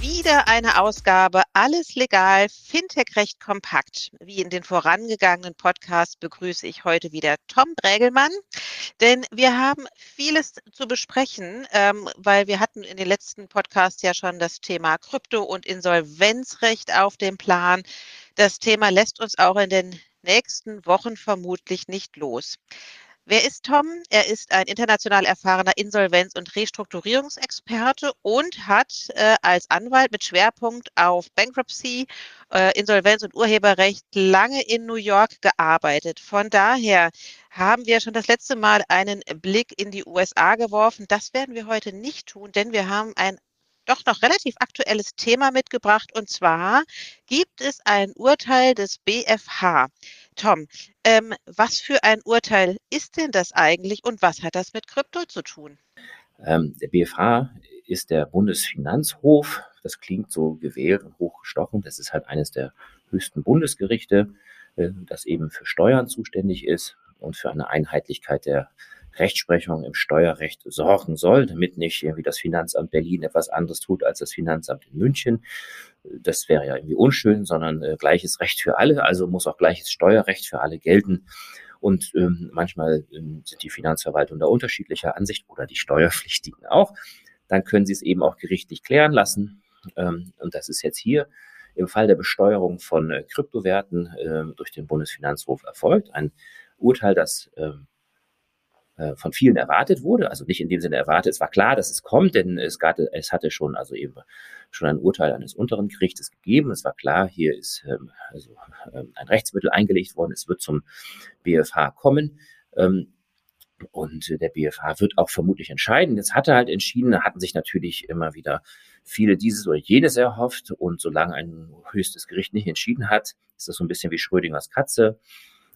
wieder eine Ausgabe Alles legal, Fintech recht kompakt. Wie in den vorangegangenen Podcasts begrüße ich heute wieder Tom Brägelmann, denn wir haben vieles zu besprechen, ähm, weil wir hatten in den letzten Podcasts ja schon das Thema Krypto und Insolvenzrecht auf dem Plan. Das Thema lässt uns auch in den nächsten Wochen vermutlich nicht los. Wer ist Tom? Er ist ein international erfahrener Insolvenz- und Restrukturierungsexperte und hat äh, als Anwalt mit Schwerpunkt auf Bankruptcy, äh, Insolvenz und Urheberrecht lange in New York gearbeitet. Von daher haben wir schon das letzte Mal einen Blick in die USA geworfen. Das werden wir heute nicht tun, denn wir haben ein doch noch relativ aktuelles Thema mitgebracht. Und zwar gibt es ein Urteil des BFH. Tom, ähm, was für ein Urteil ist denn das eigentlich und was hat das mit Krypto zu tun? Ähm, der BFH ist der Bundesfinanzhof. Das klingt so gewählt und hochgestochen. Das ist halt eines der höchsten Bundesgerichte, äh, das eben für Steuern zuständig ist und für eine Einheitlichkeit der Rechtsprechung im Steuerrecht sorgen soll, damit nicht irgendwie das Finanzamt Berlin etwas anderes tut als das Finanzamt in München. Das wäre ja irgendwie unschön, sondern äh, gleiches Recht für alle, also muss auch gleiches Steuerrecht für alle gelten. Und ähm, manchmal ähm, sind die Finanzverwaltungen da unterschiedlicher Ansicht oder die Steuerpflichtigen auch. Dann können sie es eben auch gerichtlich klären lassen. Ähm, und das ist jetzt hier im Fall der Besteuerung von äh, Kryptowerten äh, durch den Bundesfinanzhof erfolgt. Ein Urteil, das ähm, äh, von vielen erwartet wurde. Also nicht in dem Sinne erwartet, es war klar, dass es kommt, denn es, gab, es hatte schon, also eben schon ein Urteil eines unteren Gerichtes gegeben. Es war klar, hier ist ähm, also, ähm, ein Rechtsmittel eingelegt worden, es wird zum BFH kommen. Ähm, und der BFH wird auch vermutlich entscheiden. Jetzt hat er halt entschieden, da hatten sich natürlich immer wieder viele dieses oder jenes erhofft. Und solange ein höchstes Gericht nicht entschieden hat, ist das so ein bisschen wie Schrödingers Katze.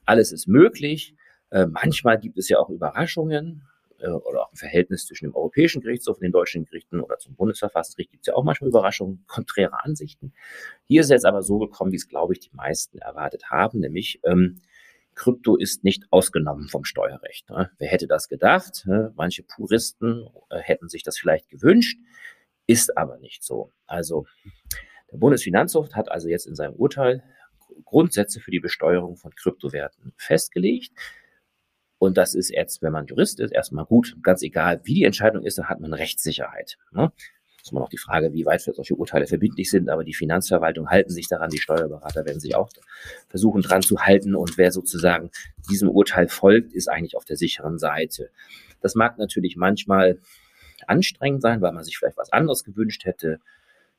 Alles ist möglich. Äh, manchmal gibt es ja auch Überraschungen äh, oder auch ein Verhältnis zwischen dem Europäischen Gerichtshof und den deutschen Gerichten oder zum Bundesverfassungsgericht gibt es ja auch manchmal Überraschungen, konträre Ansichten. Hier ist es jetzt aber so gekommen, wie es, glaube ich, die meisten erwartet haben, nämlich ähm, Krypto ist nicht ausgenommen vom Steuerrecht. Ne? Wer hätte das gedacht? Ne? Manche Puristen äh, hätten sich das vielleicht gewünscht, ist aber nicht so. Also der Bundesfinanzhof hat also jetzt in seinem Urteil Grundsätze für die Besteuerung von Kryptowerten festgelegt. Und das ist jetzt, wenn man Jurist ist, erstmal gut. Ganz egal, wie die Entscheidung ist, dann hat man Rechtssicherheit. Ne? Das ist immer noch die Frage, wie weit solche Urteile verbindlich sind, aber die Finanzverwaltung halten sich daran, die Steuerberater werden sich auch versuchen dran zu halten und wer sozusagen diesem Urteil folgt, ist eigentlich auf der sicheren Seite. Das mag natürlich manchmal anstrengend sein, weil man sich vielleicht was anderes gewünscht hätte,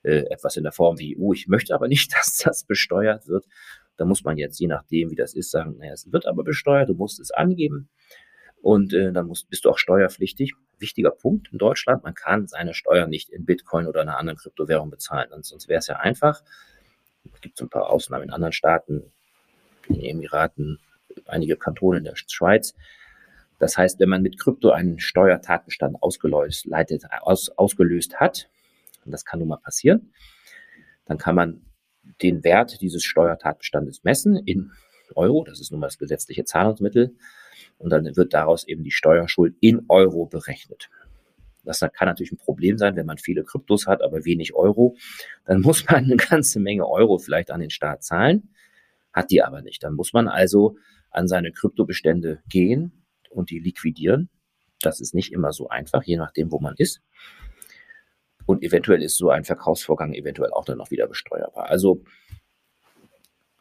äh, etwas in der Form wie, oh, ich möchte aber nicht, dass das besteuert wird. Da muss man jetzt, je nachdem, wie das ist, sagen, naja, es wird aber besteuert, du musst es angeben. Und äh, dann musst, bist du auch steuerpflichtig. Wichtiger Punkt in Deutschland, man kann seine Steuern nicht in Bitcoin oder einer anderen Kryptowährung bezahlen. Sonst wäre es ja einfach. Es gibt so ein paar Ausnahmen in anderen Staaten, in den Emiraten, einige Kantone in der Schweiz. Das heißt, wenn man mit Krypto einen Steuertatbestand ausgelöst, leitet, aus, ausgelöst hat, und das kann nun mal passieren, dann kann man den Wert dieses Steuertatbestandes messen in Euro. Das ist nun mal das gesetzliche Zahlungsmittel. Und dann wird daraus eben die Steuerschuld in Euro berechnet. Das kann natürlich ein Problem sein, wenn man viele Kryptos hat, aber wenig Euro. Dann muss man eine ganze Menge Euro vielleicht an den Staat zahlen, hat die aber nicht. Dann muss man also an seine Kryptobestände gehen und die liquidieren. Das ist nicht immer so einfach, je nachdem, wo man ist. Und eventuell ist so ein Verkaufsvorgang eventuell auch dann noch wieder besteuerbar. Also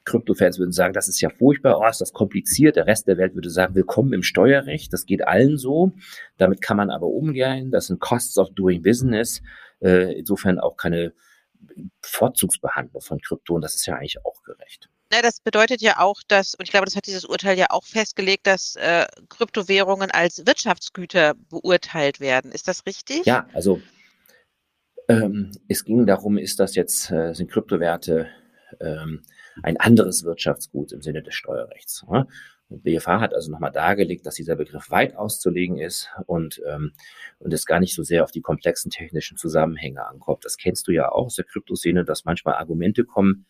Kryptofans würden sagen, das ist ja furchtbar, oh, ist das kompliziert. Der Rest der Welt würde sagen, willkommen im Steuerrecht. Das geht allen so. Damit kann man aber umgehen. Das sind Costs of Doing Business. Äh, insofern auch keine Vorzugsbehandlung von Krypto. Und das ist ja eigentlich auch gerecht. Ja, das bedeutet ja auch, dass, und ich glaube, das hat dieses Urteil ja auch festgelegt, dass äh, Kryptowährungen als Wirtschaftsgüter beurteilt werden. Ist das richtig? Ja, also ähm, es ging darum, ist das jetzt, äh, sind Kryptowerte ähm, ein anderes Wirtschaftsgut im Sinne des Steuerrechts. Ne? BFH hat also nochmal dargelegt, dass dieser Begriff weit auszulegen ist und, ähm, und es gar nicht so sehr auf die komplexen technischen Zusammenhänge ankommt. Das kennst du ja auch aus der Kryptoszene, dass manchmal Argumente kommen.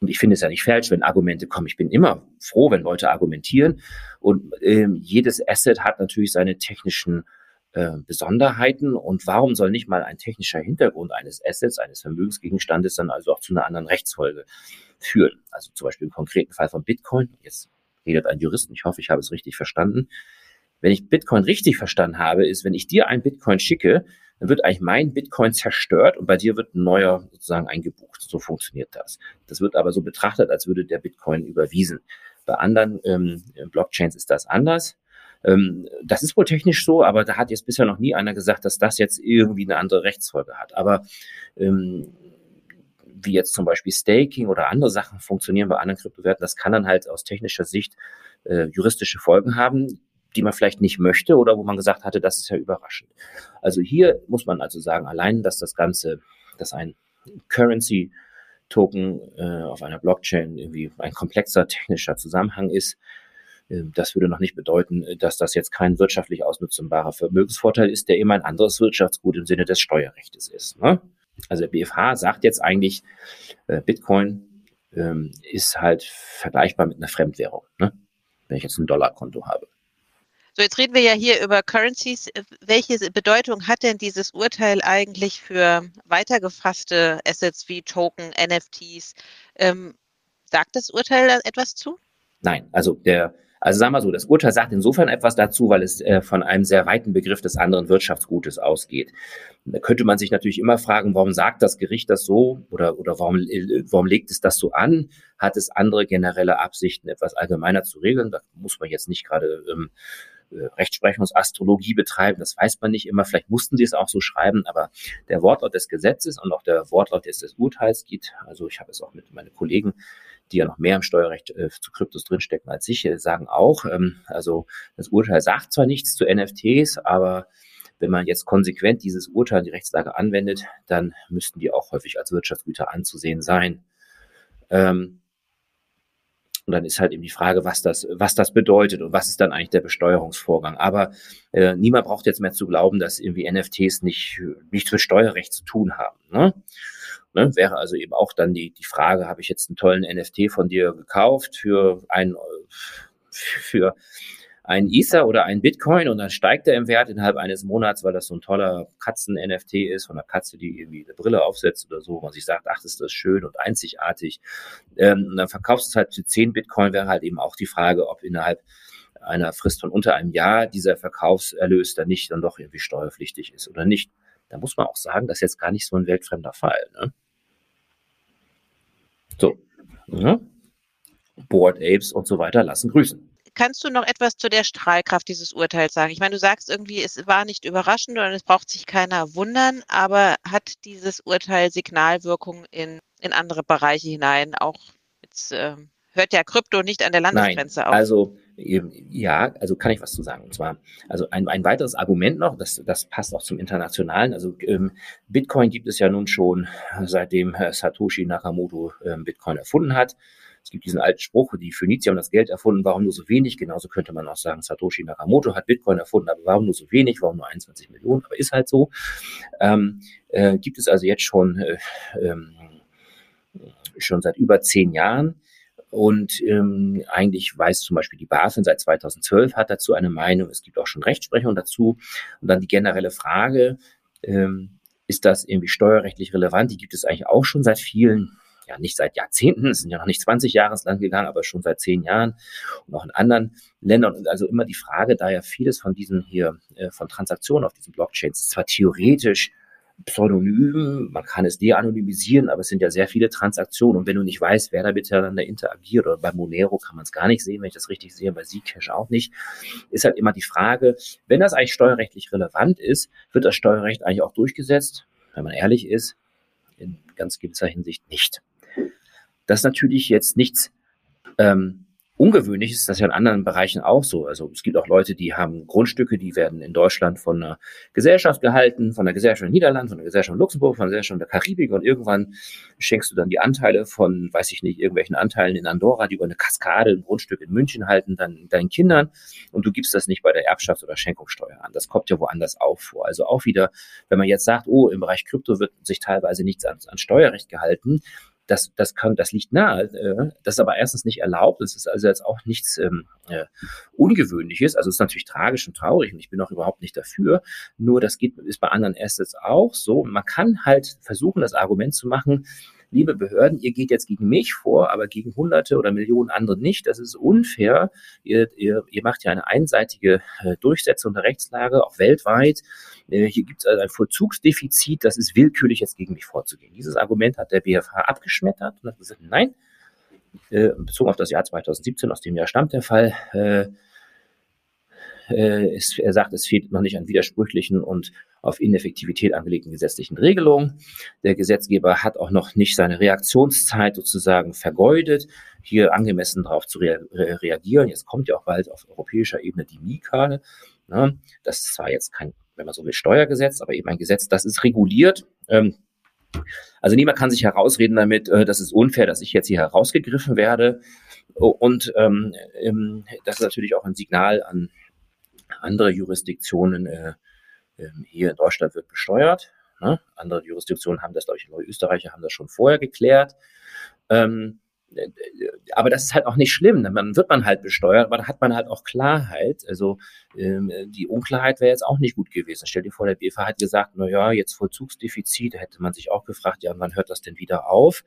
Und ich finde es ja nicht falsch, wenn Argumente kommen. Ich bin immer froh, wenn Leute argumentieren. Und ähm, jedes Asset hat natürlich seine technischen äh, Besonderheiten. Und warum soll nicht mal ein technischer Hintergrund eines Assets, eines Vermögensgegenstandes dann also auch zu einer anderen Rechtsfolge führen? Also zum Beispiel im konkreten Fall von Bitcoin. Jetzt redet ein Jurist, ich hoffe, ich habe es richtig verstanden. Wenn ich Bitcoin richtig verstanden habe, ist, wenn ich dir ein Bitcoin schicke, dann wird eigentlich mein Bitcoin zerstört und bei dir wird ein neuer sozusagen eingebucht. So funktioniert das. Das wird aber so betrachtet, als würde der Bitcoin überwiesen. Bei anderen ähm, Blockchains ist das anders. Ähm, das ist wohl technisch so, aber da hat jetzt bisher noch nie einer gesagt, dass das jetzt irgendwie eine andere Rechtsfolge hat. Aber ähm, wie jetzt zum Beispiel Staking oder andere Sachen funktionieren bei anderen Kryptowerten, das kann dann halt aus technischer Sicht äh, juristische Folgen haben, die man vielleicht nicht möchte oder wo man gesagt hatte, das ist ja überraschend. Also hier muss man also sagen, allein, dass das Ganze, dass ein Currency Token äh, auf einer Blockchain irgendwie ein komplexer technischer Zusammenhang ist, das würde noch nicht bedeuten, dass das jetzt kein wirtschaftlich ausnutzbarer Vermögensvorteil ist, der immer ein anderes Wirtschaftsgut im Sinne des Steuerrechts ist. Ne? Also der BFH sagt jetzt eigentlich, äh, Bitcoin ähm, ist halt vergleichbar mit einer Fremdwährung, ne? wenn ich jetzt ein Dollarkonto habe. So, jetzt reden wir ja hier über Currencies. Welche Bedeutung hat denn dieses Urteil eigentlich für weitergefasste Assets wie Token, NFTs? Ähm, sagt das Urteil etwas zu? Nein, also der also sagen wir so, das Urteil sagt insofern etwas dazu, weil es äh, von einem sehr weiten Begriff des anderen Wirtschaftsgutes ausgeht. Da könnte man sich natürlich immer fragen, warum sagt das Gericht das so oder, oder warum, äh, warum legt es das so an? Hat es andere generelle Absichten, etwas allgemeiner zu regeln? Da muss man jetzt nicht gerade ähm, äh, Rechtsprechungsastrologie betreiben, das weiß man nicht immer. Vielleicht mussten sie es auch so schreiben, aber der Wortlaut des Gesetzes und auch der Wortlaut des, des Urteils geht, also ich habe es auch mit meinen Kollegen die ja noch mehr im Steuerrecht äh, zu Kryptos drinstecken als ich, äh, sagen auch, ähm, also das Urteil sagt zwar nichts zu NFTs, aber wenn man jetzt konsequent dieses Urteil in die Rechtslage anwendet, dann müssten die auch häufig als Wirtschaftsgüter anzusehen sein. Ähm, und dann ist halt eben die Frage, was das, was das bedeutet und was ist dann eigentlich der Besteuerungsvorgang. Aber äh, niemand braucht jetzt mehr zu glauben, dass irgendwie NFTs nicht nichts mit Steuerrecht zu tun haben. Ne? Ne, wäre also eben auch dann die, die Frage, habe ich jetzt einen tollen NFT von dir gekauft für ein, für ein Ether oder ein Bitcoin und dann steigt er im Wert innerhalb eines Monats, weil das so ein toller Katzen-NFT ist, von einer Katze, die irgendwie eine Brille aufsetzt oder so, wo man sich sagt, ach, ist das schön und einzigartig. Ähm, und dann verkaufst du es halt für 10 Bitcoin, wäre halt eben auch die Frage, ob innerhalb einer Frist von unter einem Jahr dieser Verkaufserlös dann nicht dann doch irgendwie steuerpflichtig ist oder nicht. Da muss man auch sagen, das ist jetzt gar nicht so ein weltfremder Fall. Ne? So. Ja. Board Apes und so weiter lassen grüßen. Kannst du noch etwas zu der Strahlkraft dieses Urteils sagen? Ich meine, du sagst irgendwie, es war nicht überraschend und es braucht sich keiner wundern, aber hat dieses Urteil Signalwirkung in, in andere Bereiche hinein? Auch jetzt äh, hört ja Krypto nicht an der Landesgrenze Nein, auf. Also ja, also kann ich was zu sagen. Und zwar, also ein, ein weiteres Argument noch, das, das passt auch zum Internationalen. Also ähm, Bitcoin gibt es ja nun schon, seitdem Satoshi Nakamoto ähm, Bitcoin erfunden hat. Es gibt diesen alten Spruch, die Phönizier haben das Geld erfunden, warum nur so wenig? Genauso könnte man auch sagen, Satoshi Nakamoto hat Bitcoin erfunden, aber warum nur so wenig? Warum nur 21 Millionen? Aber ist halt so. Ähm, äh, gibt es also jetzt schon, äh, ähm, schon seit über zehn Jahren. Und ähm, eigentlich weiß zum Beispiel die BaFin seit 2012 hat dazu eine Meinung. Es gibt auch schon Rechtsprechung dazu. Und dann die generelle Frage, ähm, ist das irgendwie steuerrechtlich relevant? Die gibt es eigentlich auch schon seit vielen, ja nicht seit Jahrzehnten, es sind ja noch nicht 20 Jahre Land gegangen, aber schon seit zehn Jahren und auch in anderen Ländern. Und also immer die Frage, da ja vieles von diesen hier, äh, von Transaktionen auf diesen Blockchains zwar theoretisch Pseudonym, man kann es de-anonymisieren, aber es sind ja sehr viele Transaktionen und wenn du nicht weißt, wer da miteinander interagiert oder bei Monero kann man es gar nicht sehen, wenn ich das richtig sehe, bei Zcash auch nicht, ist halt immer die Frage, wenn das eigentlich steuerrechtlich relevant ist, wird das Steuerrecht eigentlich auch durchgesetzt? Wenn man ehrlich ist, in ganz gewisser Hinsicht nicht. Das ist natürlich jetzt nichts ähm, ungewöhnlich ist das ja in anderen Bereichen auch so. Also es gibt auch Leute, die haben Grundstücke, die werden in Deutschland von einer Gesellschaft gehalten, von der Gesellschaft in Niederland, von der Gesellschaft in Luxemburg, von der Gesellschaft in der Karibik und irgendwann schenkst du dann die Anteile von, weiß ich nicht, irgendwelchen Anteilen in Andorra, die über eine Kaskade ein Grundstück in München halten, dann deinen Kindern und du gibst das nicht bei der Erbschafts- oder Schenkungssteuer an. Das kommt ja woanders auch vor. Also auch wieder, wenn man jetzt sagt, oh, im Bereich Krypto wird sich teilweise nichts an, an Steuerrecht gehalten, das, das kann, das liegt nahe. Äh, das ist aber erstens nicht erlaubt. Das ist also jetzt auch nichts ähm, äh, Ungewöhnliches. Also es ist natürlich tragisch und traurig und ich bin auch überhaupt nicht dafür. Nur das geht, ist bei anderen Assets auch so. Man kann halt versuchen, das Argument zu machen, liebe Behörden, ihr geht jetzt gegen mich vor, aber gegen Hunderte oder Millionen andere nicht. Das ist unfair. Ihr, ihr, ihr macht ja eine einseitige äh, Durchsetzung der Rechtslage, auch weltweit. Äh, hier gibt es also ein Vollzugsdefizit, das ist willkürlich jetzt gegen mich vorzugehen. Dieses Argument hat der BFH abgeschmettert und hat gesagt, nein, äh, bezogen auf das Jahr 2017, aus dem Jahr stammt der Fall, es, er sagt, es fehlt noch nicht an widersprüchlichen und auf Ineffektivität angelegten gesetzlichen Regelungen. Der Gesetzgeber hat auch noch nicht seine Reaktionszeit sozusagen vergeudet, hier angemessen darauf zu rea reagieren. Jetzt kommt ja auch bald auf europäischer Ebene die Mika. Ne? Das ist zwar jetzt kein, wenn man so will, Steuergesetz, aber eben ein Gesetz, das ist reguliert. Ähm, also niemand kann sich herausreden damit, äh, das ist unfair, dass ich jetzt hier herausgegriffen werde. Und ähm, ähm, das ist natürlich auch ein Signal an andere Jurisdiktionen, äh, ähm, hier in Deutschland wird besteuert. Ne? Andere Jurisdiktionen haben das, glaube ich, Österreicher haben das schon vorher geklärt. Ähm, äh, aber das ist halt auch nicht schlimm. Dann wird man halt besteuert, aber da hat man halt auch Klarheit. Also ähm, die Unklarheit wäre jetzt auch nicht gut gewesen. Stell dir vor, der BFH hat gesagt, na ja, jetzt Vollzugsdefizit, da hätte man sich auch gefragt, ja, wann hört das denn wieder auf?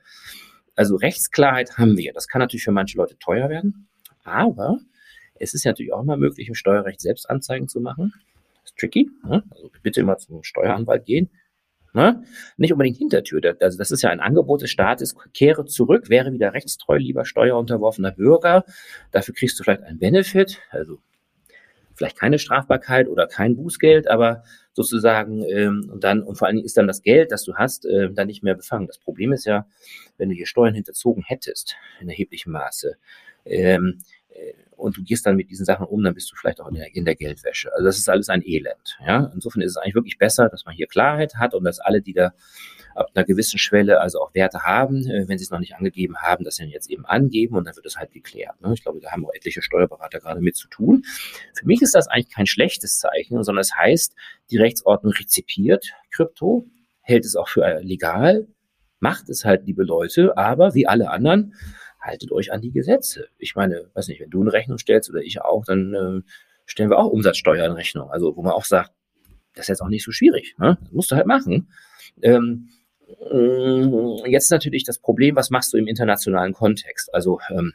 Also Rechtsklarheit haben wir. Das kann natürlich für manche Leute teuer werden, aber es ist natürlich auch mal möglich, im Steuerrecht selbst Anzeigen zu machen ist tricky. Ne? Also bitte immer zum Steueranwalt gehen. Ne? Nicht unbedingt Hintertür. Also das ist ja ein Angebot des Staates. Kehre zurück, wäre wieder rechtstreu, lieber steuerunterworfener Bürger. Dafür kriegst du vielleicht einen Benefit, also vielleicht keine Strafbarkeit oder kein Bußgeld, aber sozusagen ähm, und dann und vor allen Dingen ist dann das Geld, das du hast, äh, dann nicht mehr befangen. Das Problem ist ja, wenn du hier Steuern hinterzogen hättest in erheblichem Maße, ähm, äh, und du gehst dann mit diesen Sachen um, dann bist du vielleicht auch in der, in der Geldwäsche. Also das ist alles ein Elend. Ja? Insofern ist es eigentlich wirklich besser, dass man hier Klarheit hat und dass alle, die da ab einer gewissen Schwelle also auch Werte haben, äh, wenn sie es noch nicht angegeben haben, sie dann jetzt eben angeben und dann wird es halt geklärt. Ne? Ich glaube, da haben auch etliche Steuerberater gerade mit zu tun. Für mich ist das eigentlich kein schlechtes Zeichen, sondern es heißt, die Rechtsordnung rezipiert Krypto, hält es auch für legal, macht es halt, liebe Leute, aber wie alle anderen haltet euch an die Gesetze. Ich meine, weiß nicht, wenn du eine Rechnung stellst oder ich auch, dann äh, stellen wir auch Umsatzsteuer in Rechnung. Also wo man auch sagt, das ist jetzt auch nicht so schwierig. Ne? Das musst du halt machen. Ähm, äh, jetzt natürlich das Problem, was machst du im internationalen Kontext? Also ähm,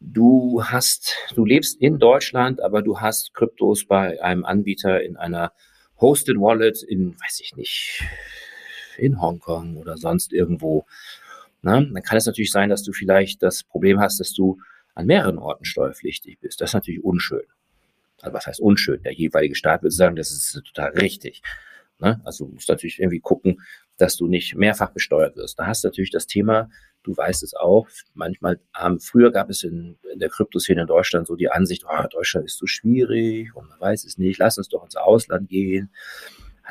du hast, du lebst in Deutschland, aber du hast Kryptos bei einem Anbieter in einer Hosted Wallet in, weiß ich nicht, in Hongkong oder sonst irgendwo. Na, dann kann es natürlich sein, dass du vielleicht das Problem hast, dass du an mehreren Orten steuerpflichtig bist. Das ist natürlich unschön. Also was heißt unschön? Der jeweilige Staat würde sagen, das ist total richtig. Ne? Also du musst natürlich irgendwie gucken, dass du nicht mehrfach besteuert wirst. Da hast du natürlich das Thema, du weißt es auch, manchmal, ähm, früher gab es in, in der Kryptoszene in Deutschland so die Ansicht, oh, Deutschland ist so schwierig und man weiß es nicht, lass uns doch ins Ausland gehen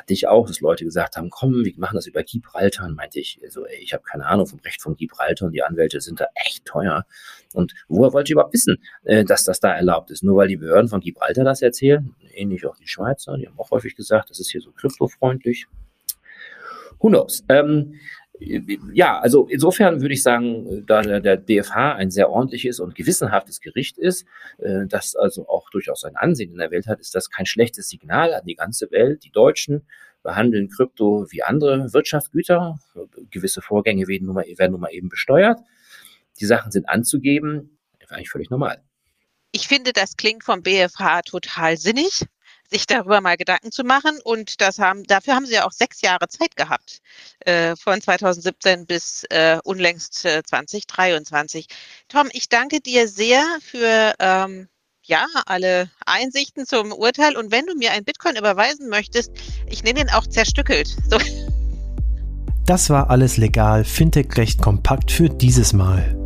hatte ich auch, dass Leute gesagt haben, komm, wir machen das über Gibraltar. Und meinte ich, so, ey, ich habe keine Ahnung vom Recht von Gibraltar und die Anwälte sind da echt teuer. Und woher wollte ich überhaupt wissen, äh, dass das da erlaubt ist? Nur weil die Behörden von Gibraltar das erzählen? Ähnlich auch die Schweizer, die haben auch häufig gesagt, das ist hier so kryptofreundlich. Who knows? Ähm, ja, also insofern würde ich sagen, da der DFH ein sehr ordentliches und gewissenhaftes Gericht ist, äh, das also auch durchaus ein Ansehen in der Welt hat, ist das kein schlechtes Signal an die ganze Welt. Die Deutschen behandeln Krypto wie andere Wirtschaftsgüter. Gewisse Vorgänge werden nun mal, werden nun mal eben besteuert. Die Sachen sind anzugeben, eigentlich völlig normal. Ich finde, das klingt vom BFH total sinnig sich darüber mal Gedanken zu machen. Und das haben, dafür haben sie ja auch sechs Jahre Zeit gehabt, äh, von 2017 bis äh, unlängst äh, 2023. Tom, ich danke dir sehr für ähm, ja, alle Einsichten zum Urteil. Und wenn du mir ein Bitcoin überweisen möchtest, ich nenne ihn auch zerstückelt. So. Das war alles legal, Fintech recht kompakt für dieses Mal.